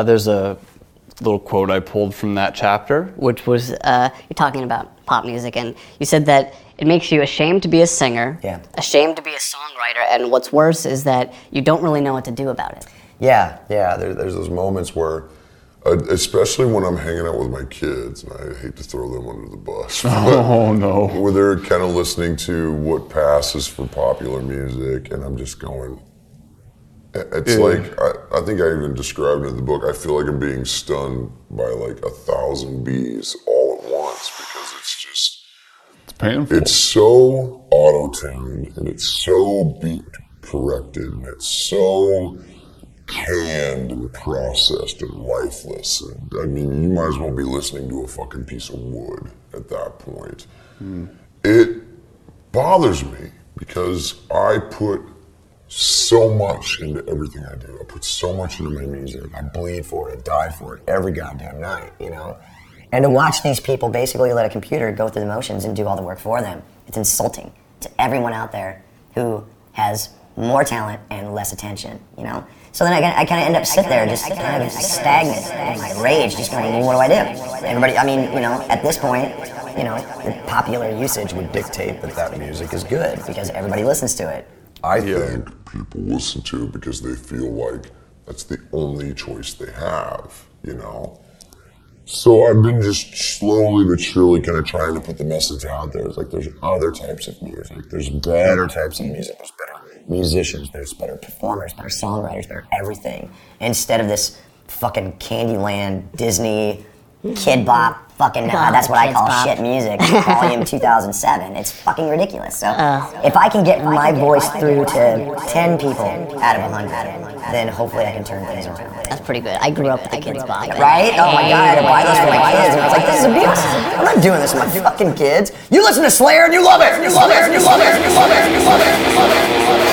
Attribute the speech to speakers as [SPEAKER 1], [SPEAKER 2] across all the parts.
[SPEAKER 1] Uh, there's a little quote I pulled from that chapter.
[SPEAKER 2] which was uh, you're talking about pop music, and you said that it makes you ashamed to be a singer,
[SPEAKER 3] Yeah.
[SPEAKER 2] ashamed to be a songwriter, and what's worse is that you don't really know what to do about it.
[SPEAKER 3] Yeah,
[SPEAKER 4] Yeah, there, there's those moments where, uh, especially when I'm hanging out with my kids, and I hate to throw them under the bus.
[SPEAKER 1] Oh, no.
[SPEAKER 4] Where they're kind of listening to what passes for popular music, and I'm just going. It's
[SPEAKER 1] Yeah.
[SPEAKER 4] like I, I think I even described it in the book. I feel like I'm being stung by like a thousand bees all at once because it's just
[SPEAKER 1] It's painful.
[SPEAKER 4] it's so auto-tuned and it's so beat corrected and it's so canned and processed and lifeless. And, I mean, you might as well be listening to a fucking piece of wood at that point. Hmm. It bothers me because I put so much into everything I do. I put so much into my music.
[SPEAKER 3] I bleed for it, I die for it every goddamn night, you know? And to watch these people basically let a computer go through the motions and do all the work for them, it's insulting to everyone out there who has more talent and less attention, you know? So then I, I kind of end up sit there just kind of stagnant in my rage, just going, well, what do I do? Everybody, I mean, you know, at this point, you know, the popular usage would dictate that that music is good because everybody listens to it.
[SPEAKER 4] I think people listen to because they feel like that's the only choice they have, you know? So I've been just slowly but surely kind of trying to put the message out there. It's like there's other types of music. There's better types of music. There's better
[SPEAKER 3] musicians, there's better performers, better songwriters, better everything. Instead of this fucking Candyland, Disney, Kid Bop, fucking, uh, that's what I call
[SPEAKER 2] Bop.
[SPEAKER 3] shit music, volume 2007. It's fucking ridiculous. So if I can get my voice through to 10 people out of 100, then hopefully I can turn things around.
[SPEAKER 2] That's pretty good. I grew up with the kids' bop.
[SPEAKER 3] Right? Oh my god, I had to buy those for my kids. And I was like, this is abuse. I'm not doing this with my fucking kids. You listen to Slayer and you love it. You love it. You love it. You love it. You love it. You love it.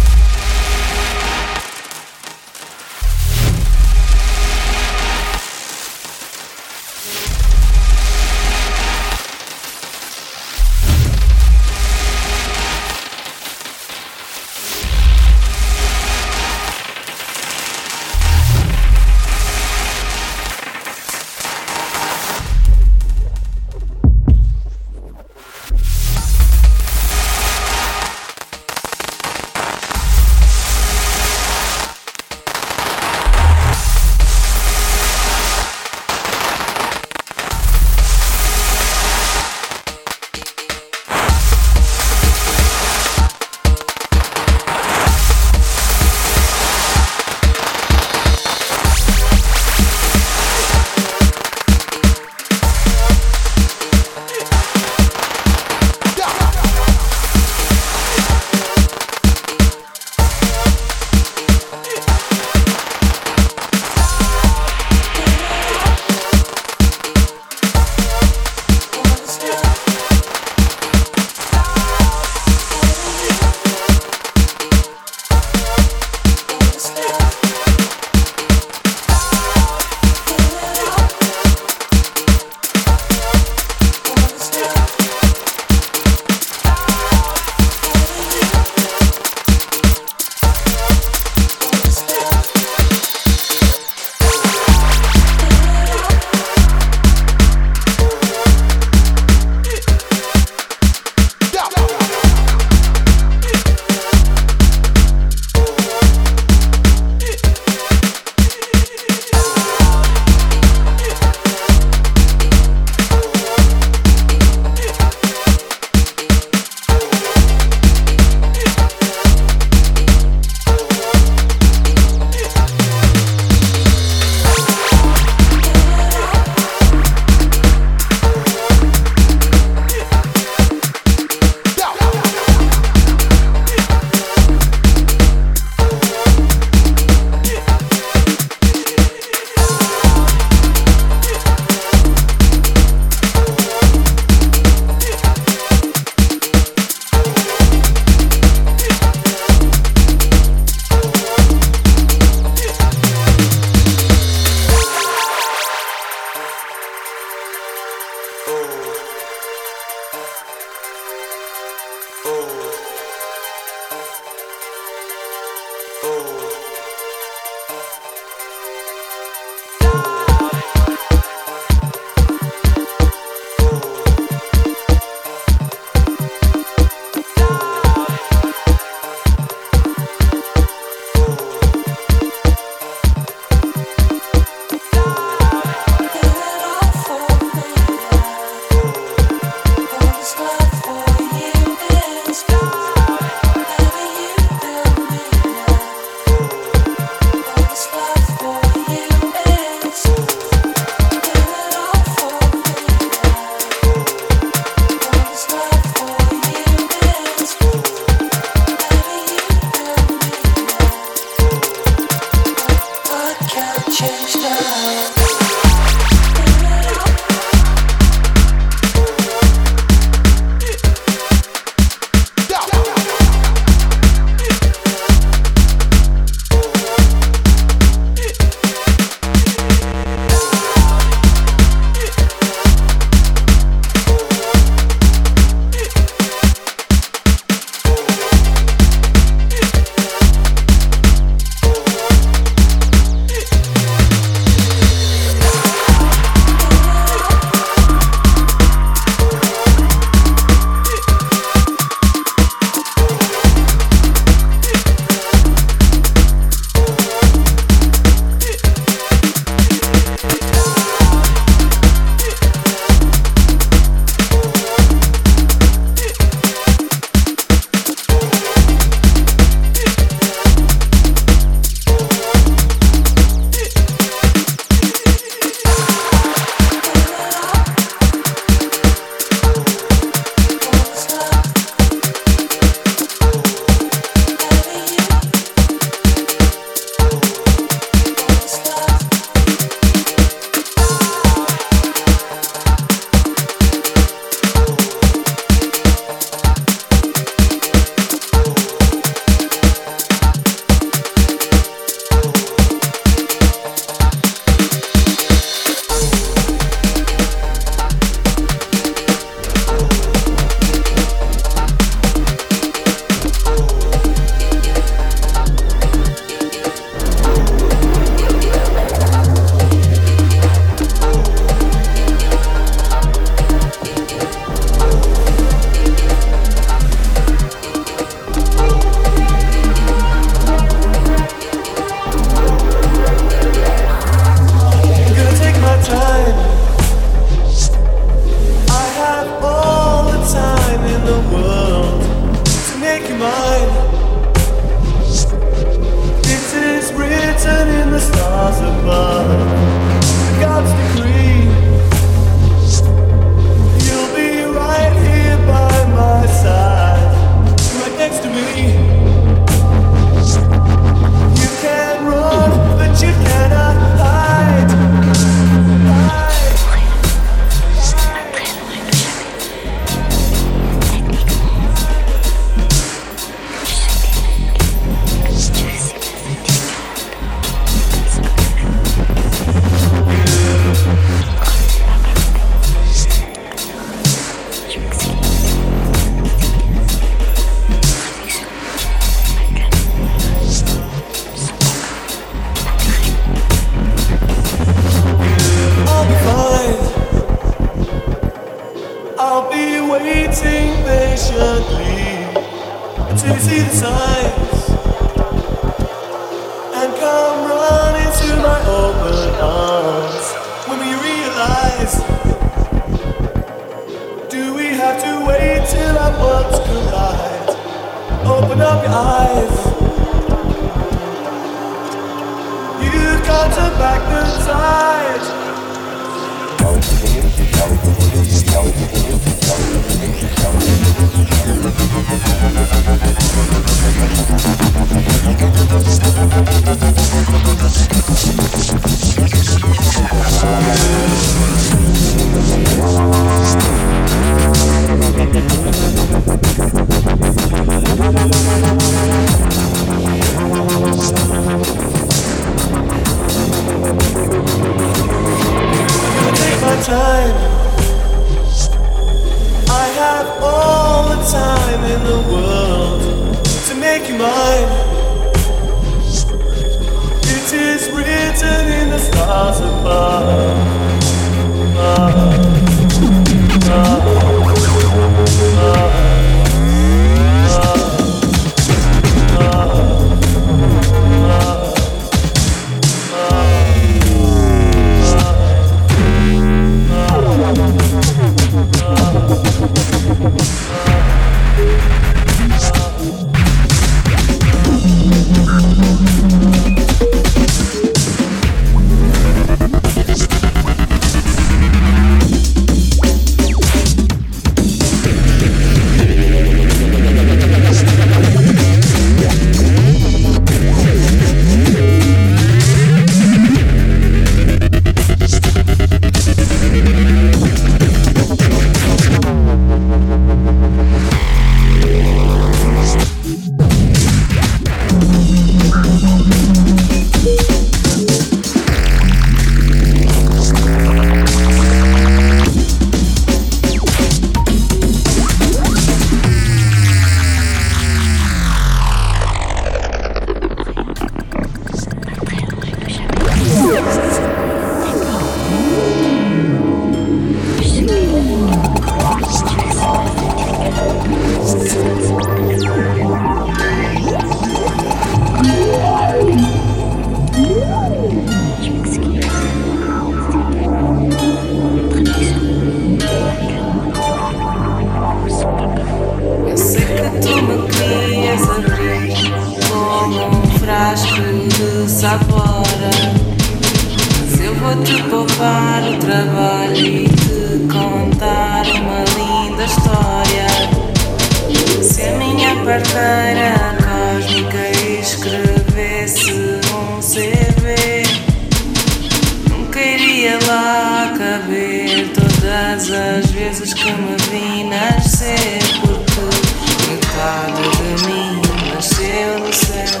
[SPEAKER 5] Mim nasceu do céu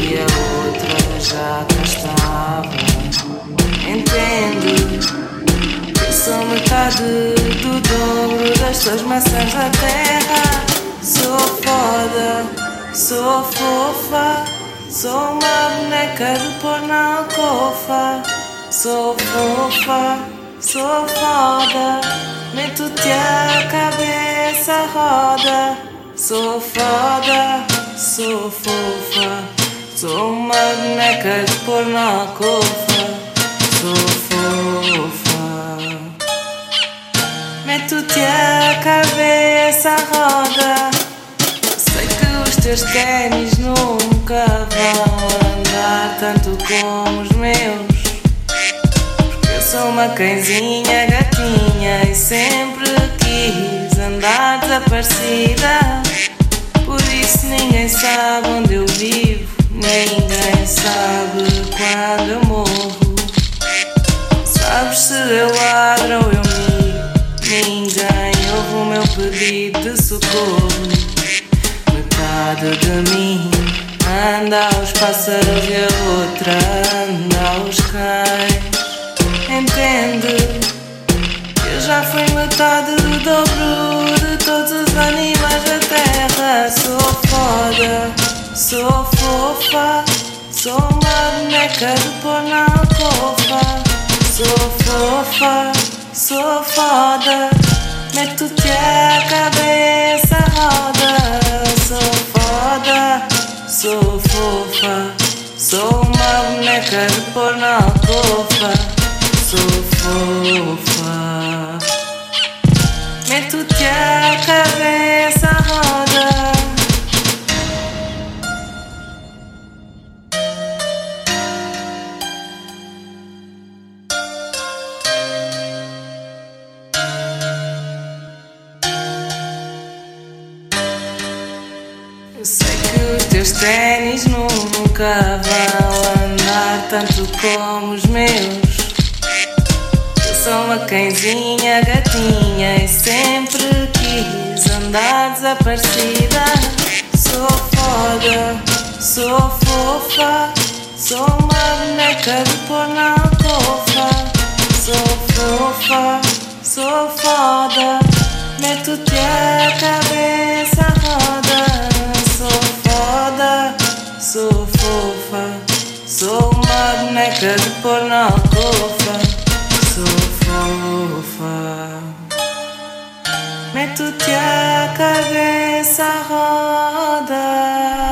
[SPEAKER 5] e a outra já cá estava. Entendo que sou metade do dobro das tuas maçãs da terra. Sou foda, sou fofa, sou uma boneca de pôr na alcofa. Sou fofa, sou foda, meto-te a cabeça roda. Sou foda, sou fofa, sou uma boneca de pôr na alcofa. Sou fofa. Meto-te a cabeça à roda. Sei que os teus ténis nunca vão andar tanto como os meus. Eu sou uma cãezinha gatinha e sempre quis andar desaparecida. Por isso ninguém sabe onde eu vivo, ninguém sabe quando eu morro. Sabes se eu ladro ou eu migo, ninguém ouve o meu pedido de socorro. Metade de mim anda aos pássaros e a outra anda aos cães. Entende? já foi metade do dobro de todos os animais da terra. Sou foda, sou fofa, sou uma boneca de pôr na alcofa. Sou fofa, sou foda, meto-te a cabeça roda. Sou foda, sou fofa, sou uma boneca de pôr na alcofa. Sou fofa. Yeah. fofa, sou foda. Meto-te a cabeça roda. Sou foda, sou fofa. Sou uma boneca de pôr na cofa. Sou fofa. Meto-te a cabeça roda.